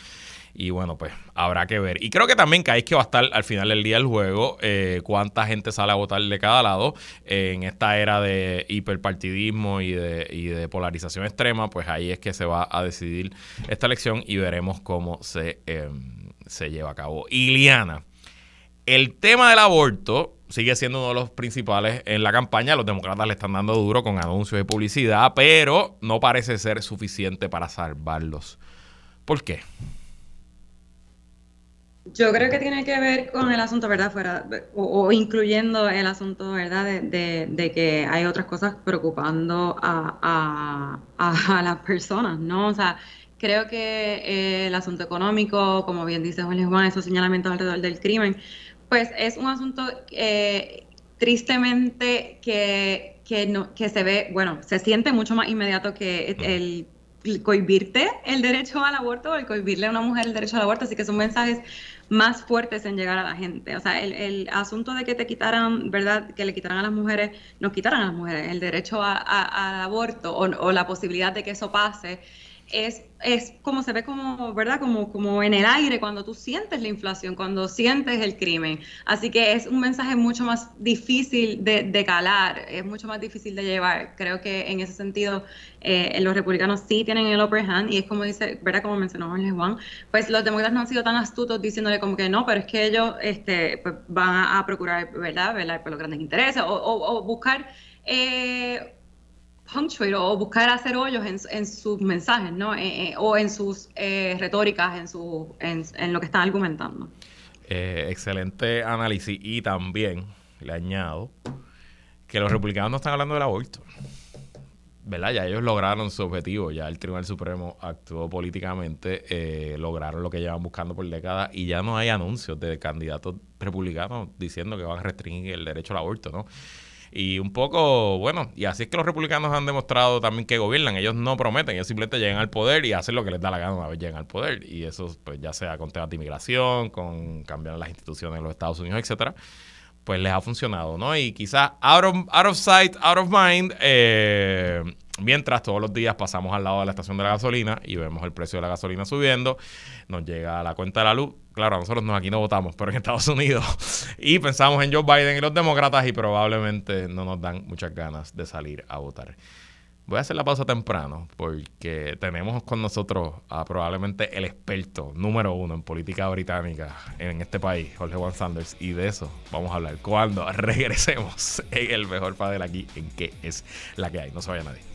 Y bueno, pues habrá que ver. Y creo que también que que va a estar al final del día el juego, eh, cuánta gente sale a votar de cada lado. en esta era de hiperpartidismo y de, y de polarización extrema, pues ahí es que se va a decidir esta elección y veremos cómo se, em, se lleva a cabo. Iliana, el tema del aborto sigue siendo uno de los principales en la campaña. Los demócratas le están dando duro con anuncios y publicidad, pero no parece ser suficiente para salvarlos. ¿Por qué? Yo creo que tiene que ver con el asunto, ¿verdad? Fuera, o, incluyendo el asunto, ¿verdad? De, que hay otras cosas preocupando a, las personas, ¿no? O sea, creo que eh, el asunto económico, como bien dice Juan Juan, esos señalamientos alrededor del crimen, pues es un asunto eh, tristemente que, que, no, que se ve, bueno, se siente mucho más inmediato que el cohibirte el derecho al aborto o el cohibirle a una mujer el derecho al aborto, así que son mensajes más fuertes en llegar a la gente. O sea, el, asunto de que te quitaran, ¿verdad? Que le quitaran a las mujeres, nos quitaran a las mujeres el derecho al aborto o, la posibilidad de que eso pase, es, es como se ve como, ¿verdad? Como, como en el aire cuando tú sientes la inflación, cuando sientes el crimen. Así que es un mensaje mucho más difícil de, calar, es mucho más difícil de llevar. Creo que en ese sentido eh, los republicanos sí tienen el upper hand y es como dice, ¿verdad? Como mencionó Juan, pues los demócratas no han sido tan astutos diciéndole como que no, pero es que ellos este, pues, van a procurar, ¿verdad? Velar por los grandes intereses o, o, buscar... Eh, punctuate o buscar hacer hoyos en, sus mensajes, ¿no? Eh, eh, o en sus eh, retóricas, en, su, en, lo que están argumentando. excelente análisis y también le añado que los republicanos no están hablando del aborto. ¿verdad? Ya ellos lograron su objetivo, ya el Tribunal Supremo actuó políticamente, lograron lo que llevan buscando por décadas y ya no hay anuncios de candidatos republicanos diciendo que van a restringir el derecho al aborto, ¿no? Y un poco, bueno, y así es que los republicanos han demostrado también que gobiernan. Ellos no prometen, ellos simplemente llegan al poder y hacen lo que les da la gana una vez llegan al poder. Y eso, pues ya sea con temas de inmigración, con cambiar las instituciones en los Estados Unidos, etcétera, pues les ha funcionado, ¿no? Y quizás out of, out of sight, out of mind, eh, Mientras todos los días pasamos al lado de la estación de la gasolina y vemos el precio de la gasolina subiendo, nos llega la cuenta de la luz. Claro, nosotros no, aquí no votamos, pero en Estados Unidos. Y pensamos en Joe Biden y los demócratas y probablemente no nos dan muchas ganas de salir a votar. Voy a hacer la pausa temprano porque tenemos con nosotros a probablemente el experto número uno en política británica en este país, Jorge Juan Sanders, y de eso vamos a hablar cuando regresemos en el mejor padre aquí en qué es la que hay. No se vaya nadie.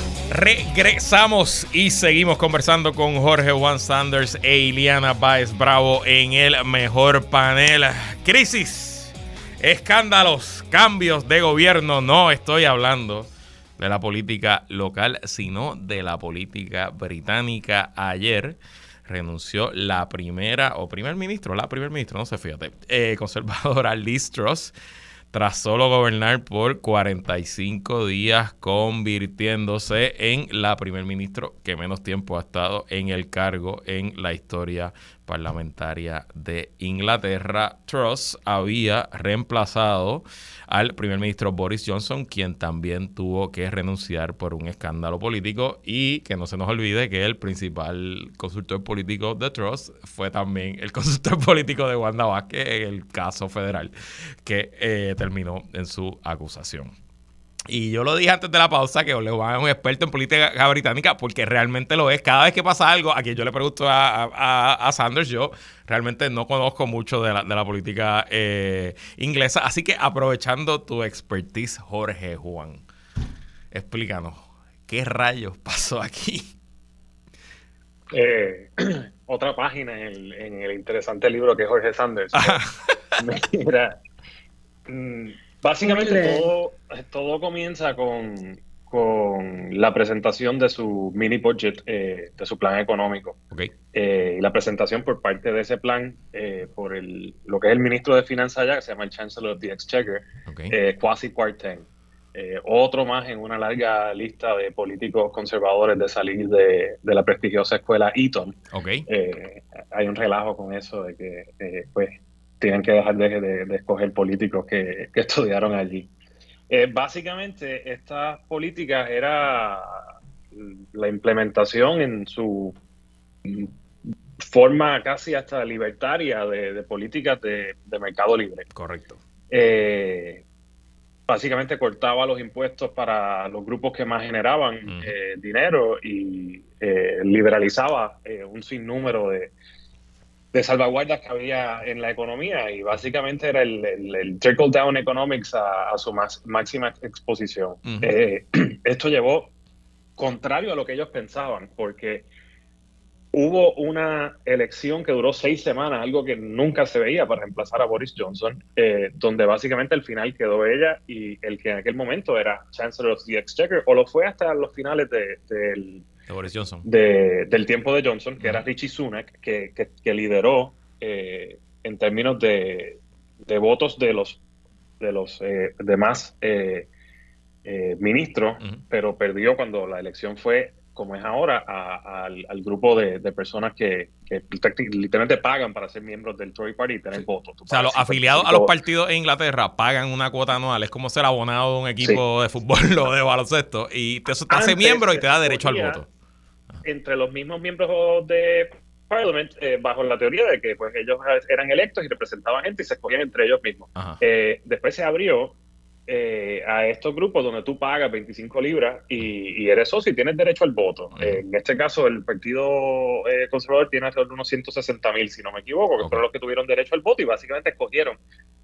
Regresamos y seguimos conversando con Jorge Juan Sanders e Iliana Baez Bravo en el mejor panel. Crisis, escándalos, cambios de gobierno. No estoy hablando de la política local, sino de la política británica. Ayer renunció la primera, o primer ministro, la primer ministro, no sé, fíjate, eh, conservadora Liz Truss tras solo gobernar por 45 días, convirtiéndose en la primer ministro que menos tiempo ha estado en el cargo en la historia parlamentaria de Inglaterra. Truss había reemplazado al primer ministro Boris Johnson, quien también tuvo que renunciar por un escándalo político y que no se nos olvide que el principal consultor político de Truss fue también el consultor político de Wanda Vázquez en el caso federal que eh, terminó en su acusación. Y yo lo dije antes de la pausa que Ole Juan es un experto en política británica porque realmente lo es. Cada vez que pasa algo, a quien yo le pregunto a, Sanders, yo realmente no conozco mucho de la, de la política eh, inglesa. Así que aprovechando tu expertise, Jorge Juan, explícanos, ¿qué rayos pasó aquí? Eh, otra página en el, interesante libro que es Jorge Sanders. Mira, mm, Básicamente todo, todo comienza con, la presentación de su mini budget, eh, de su plan económico. Eh, y la presentación por parte de ese plan eh, por el, lo que es el ministro de Finanzas allá, que se llama el Chancellor of the Exchequer, okay. Kwasi Kwarteng. otro más en una larga lista de políticos conservadores de salir de, la prestigiosa escuela Eton. hay un relajo con eso de que, pues, tienen que dejar de, escoger políticos que, estudiaron allí. Eh, básicamente, estas políticas era la implementación en su forma casi hasta libertaria de, políticas de, mercado libre. Correcto. Eh, básicamente cortaba los impuestos para los grupos que más generaban eh, dinero y liberalizaba un sinnúmero de, de salvaguardas que había en la economía y básicamente era el, trickle down economics a, su máxima exposición. Eh, esto llevó contrario a lo que ellos pensaban, porque hubo una elección que duró seis semanas, algo que nunca se veía para reemplazar a Boris Johnson, eh, donde básicamente al final quedó ella y el que en aquel momento era Chancellor of the Exchequer, o lo fue hasta los finales del del tiempo de Johnson, que era Richie Sunak, que, lideró eh, en términos de, votos de los, de los eh, demás eh, ministros, pero perdió cuando la elección fue como es ahora, al, grupo de, personas que, literalmente pagan para ser miembros del Tory Party y tener votos. O sea, los afiliados a los partidos en Inglaterra pagan una cuota anual, es como ser abonado de un equipo de fútbol o de baloncesto, y eso te hace miembro y te da derecho al voto entre los mismos miembros de Parliament eh, bajo la teoría de que pues ellos eran electos y representaban gente y se escogían entre ellos mismos. Eh, después se abrió eh, a estos grupos donde tú pagas 25 libras y, eres socio y tienes derecho al voto. en este caso, el Partido Conservador tiene alrededor de unos 160 mil, si no me equivoco, que fueron los que tuvieron derecho al voto y básicamente escogieron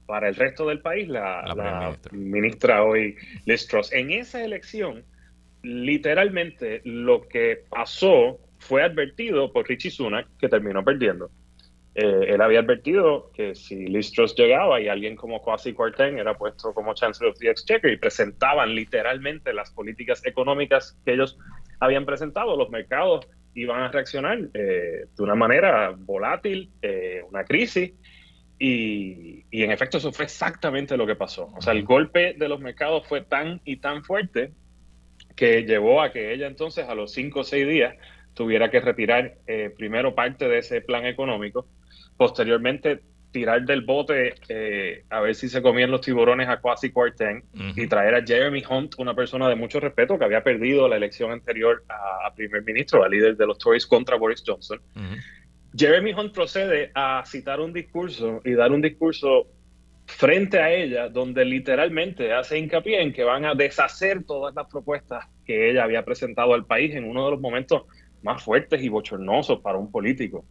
para el resto del país la, ministra hoy, Liz Truss. En esa elección literalmente lo que pasó fue advertido por Richie Sunak, que terminó perdiendo. Eh, él había advertido que si Liz llegaba y alguien como Kwasi Kwarteng era puesto como Chancellor of the Exchequer y presentaban literalmente las políticas económicas que ellos habían presentado, los mercados iban a reaccionar de una manera volátil, una crisis, y, y, en efecto eso fue exactamente lo que pasó. O sea, el golpe de los mercados fue tan y tan fuerte que llevó a que ella entonces a los cinco o seis días tuviera que retirar eh, primero parte de ese plan económico, posteriormente tirar del bote eh, a ver si se comían los tiburones a Kwasi Kwarteng y traer a Jeremy Hunt, una persona de mucho respeto que había perdido la elección anterior a, primer ministro, a líder de los Tories contra Boris Johnson. Jeremy Hunt procede a citar un discurso y dar un discurso frente a ella, donde literalmente hace hincapié en que van a deshacer todas las propuestas que ella había presentado al país en uno de los momentos más fuertes y bochornosos para un político.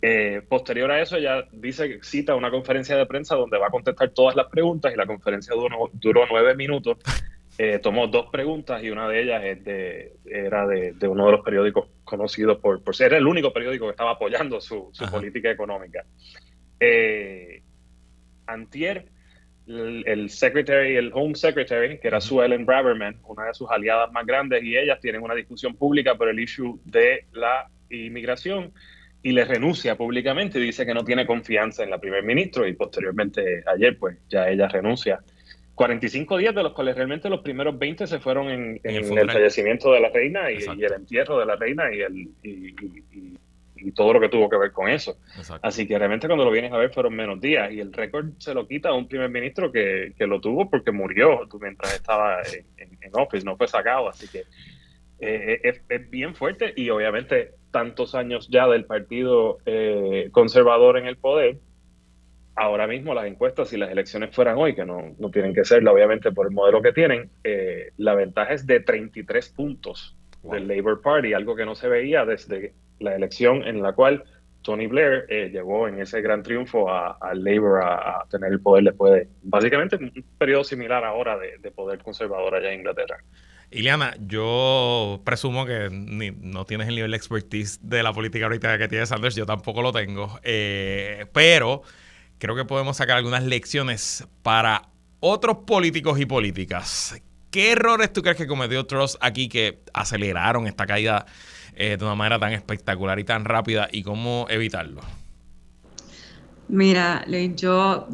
Eh, posterior a eso, ella dice que cita una conferencia de prensa donde va a contestar todas las preguntas y la conferencia duró, duró nueve minutos. Eh, tomó dos preguntas y una de ellas es de, era de, uno de los periódicos conocidos por, por ser el único periódico que estaba apoyando su, política económica. Eh, Antier, el, secretary, el Home Secretary, que era Sue Ellen Braverman, una de sus aliadas más grandes, y ellas tienen una discusión pública por el issue de la inmigración y le renuncia públicamente y dice que no tiene confianza en la primer ministro y posteriormente ayer pues ya ella renuncia. 45 días de los cuales realmente los primeros 20 se fueron en, el, fallecimiento de la reina y, el entierro de la reina y, el, y todo lo que tuvo que ver con eso. Así que realmente cuando lo vienes a ver fueron menos días y el récord se lo quita a un primer ministro que, lo tuvo porque murió mientras estaba en, en, office, no fue sacado. Así que eh, es, bien fuerte y obviamente tantos años ya del partido eh, conservador en el poder. Ahora mismo las encuestas, si las elecciones fueran hoy, que no, no tienen que serlo obviamente por el modelo que tienen, eh, la ventaja es de 33 puntos del Labour Party, algo que no se veía desde la elección en la cual Tony Blair eh, llegó en ese gran triunfo al Labour a, tener el poder después de básicamente un periodo similar ahora de, poder conservador allá en Inglaterra. Iliana, yo presumo que no tienes el nivel de expertise de la política ahorita que tiene Sanders, yo tampoco lo tengo, eh, pero creo que podemos sacar algunas lecciones para otros políticos y políticas. ¿Qué errores tú crees que cometió Truss aquí que aceleraron esta caída eh, de una manera tan espectacular y tan rápida y cómo evitarlo? Mira, yo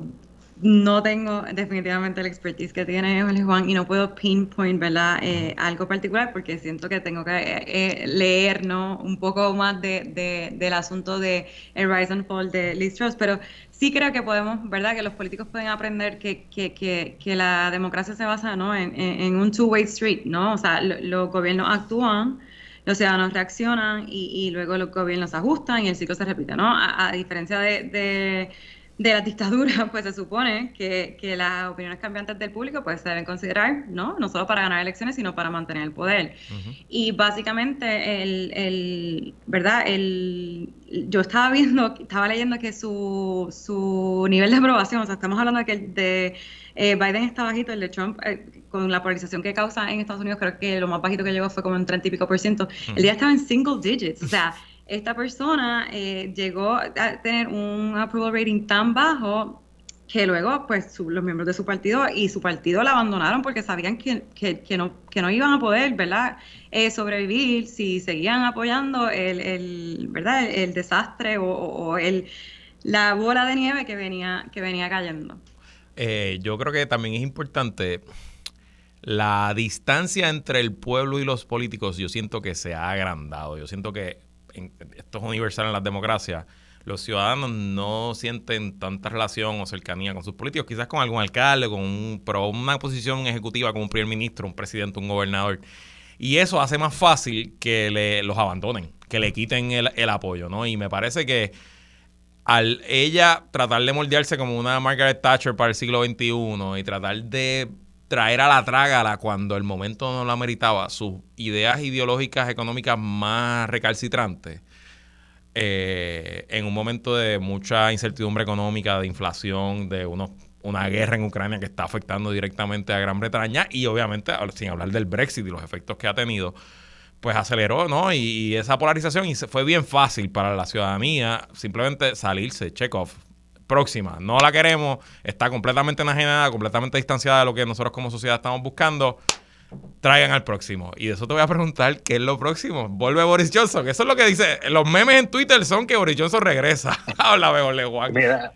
no tengo definitivamente la expertise que tiene Juan y no puedo pinpoint ¿verdad? Eh, algo particular porque siento que tengo que eh, leer ¿no? un poco más de, del asunto de el rise and fall de Liz Truss, pero sí creo que podemos, ¿verdad? Que los políticos pueden aprender que, que, que, que la democracia se basa ¿no? en, en, un two-way street, ¿no? O sea, los gobiernos actúan los ciudadanos reaccionan y, luego los gobiernos ajustan y el ciclo se repite, ¿no? A, diferencia de, de, de, las dictaduras, pues se supone que, que, las opiniones cambiantes del público pues se deben considerar, ¿no? No solo para ganar elecciones, sino para mantener el poder. Y básicamente, el, el, ¿verdad? El, yo estaba viendo, estaba leyendo que su, su nivel de aprobación, o sea, estamos hablando de que de eh, Biden está bajito, el de Trump, eh, con la polarización que causa en Estados Unidos, creo que lo más bajito que llegó fue como en 30 y pico por ciento. El día estaba en single digits, o sea, esta persona eh, llegó a tener un approval rating tan bajo que luego pues los miembros de su partido y su partido la abandonaron porque sabían que, que, no, que no iban a poder ¿verdad? sobrevivir si seguían apoyando el, el ¿verdad? el, desastre o, o, el, la bola de nieve que venía, que venía cayendo. Eh, yo creo que también es importante la distancia entre el pueblo y los políticos. Yo siento que se ha agrandado. Yo siento que esto es universal en las democracias. Los ciudadanos no sienten tanta relación o cercanía con sus políticos, quizás con algún alcalde, con un, pero una posición ejecutiva como un primer ministro, un presidente, un gobernador. Y eso hace más fácil que le, los abandonen, que le quiten el, el apoyo, ¿no? Y me parece que al ella tratar de moldearse como una Margaret Thatcher para el siglo XXI y tratar de traer a la trágala cuando el momento no la meritaba sus ideas ideológicas económicas más recalcitrantes eh, en un momento de mucha incertidumbre económica, de inflación, de unos, una guerra en Ucrania que está afectando directamente a Gran Bretaña y obviamente sin hablar del Brexit y los efectos que ha tenido pues aceleró, ¿no? Y, esa polarización y fue bien fácil para la ciudadanía simplemente salirse, check off. Próxima, no la queremos, está completamente enajenada, completamente distanciada de lo que nosotros como sociedad estamos buscando. traigan al próximo. Y de eso te voy a preguntar qué es lo próximo. Vuelve Boris Johnson. Eso es lo que dice. Los memes en Twitter son que Boris Johnson regresa. Habla, Bebo Juan. Mira,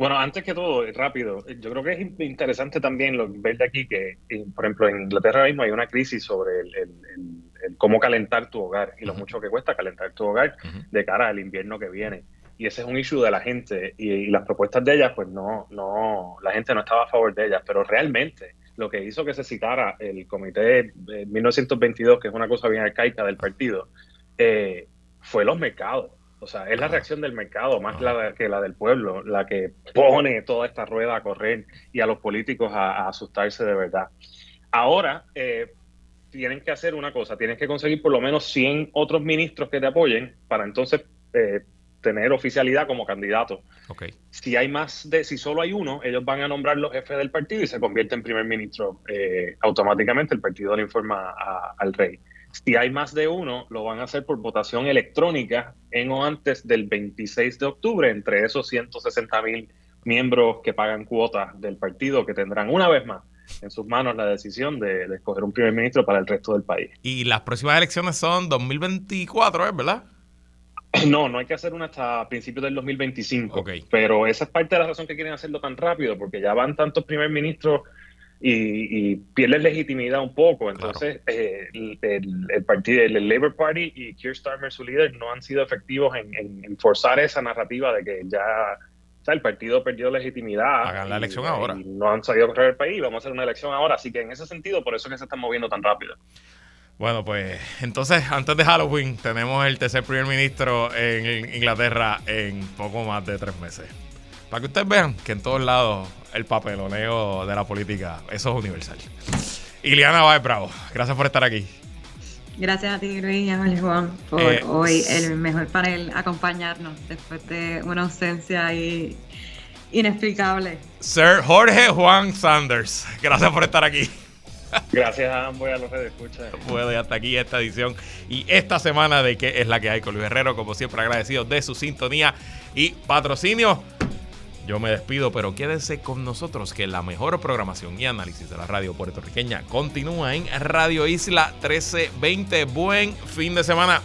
bueno, antes que todo, rápido, yo creo que es interesante también lo, ver de aquí que, por ejemplo, en Inglaterra mismo hay una crisis sobre el, cómo calentar tu hogar y lo mucho que cuesta calentar tu hogar de cara al invierno que viene. Y ese es un issue de la gente y, las propuestas de ellas, pues no, no, la gente no estaba a favor de ellas, pero realmente lo que hizo que se citara el comité de 1922, que es una cosa bien arcaica del partido, eh, fue los mercados. O sea, es la reacción del mercado más la que la del pueblo, la que pone toda esta rueda a correr y a los políticos a, asustarse de verdad. Ahora, eh, tienen que hacer una cosa, tienes que conseguir por lo menos 100 otros ministros que te apoyen para entonces eh, tener oficialidad como candidato. Okay. Si hay más de, si solo hay uno, ellos van a nombrar los jefes del partido y se convierte en primer ministro eh, automáticamente. El partido le informa al rey. Si hay más de uno, lo van a hacer por votación electrónica en o antes del 26 de octubre, entre esos 160 mil miembros que pagan cuotas del partido, que tendrán una vez más en sus manos la decisión de, de escoger un primer ministro para el resto del país. Y las próximas elecciones son 2024, ¿verdad? No, no hay que hacer una hasta principios del 2025. Pero esa es parte de la razón que quieren hacerlo tan rápido, porque ya van tantos primer ministros y, pierden legitimidad un poco. Entonces, eh, el, partido, el, Labour Party y Keir Starmer, su líder, no han sido efectivos en, forzar esa narrativa de que ya el partido perdió legitimidad. Hagan la elección ahora. no han sabido correr el país, vamos a hacer una elección ahora. Así que en ese sentido, por eso es que se están moviendo tan rápido. Bueno, pues entonces antes de Halloween tenemos el tercer primer ministro en Inglaterra en poco más de tres meses. Para que ustedes vean que en todos lados el papeloneo de la política, eso es universal. Iliana Baez Bravo, gracias por estar aquí. Gracias a ti, Luis y a Juan, por eh, hoy el mejor panel acompañarnos después de una ausencia inexplicable. Sir Jorge Juan Sanders, gracias por estar aquí. Gracias a ambos y a los que escuchan. Bueno, y hasta aquí esta edición y esta semana de que es la que hay con Luis Herrero, como siempre agradecido de su sintonía y patrocinio. Yo me despido, pero quédense con nosotros que la mejor programación y análisis de la radio puertorriqueña continúa en Radio Isla 1320. Buen fin de semana.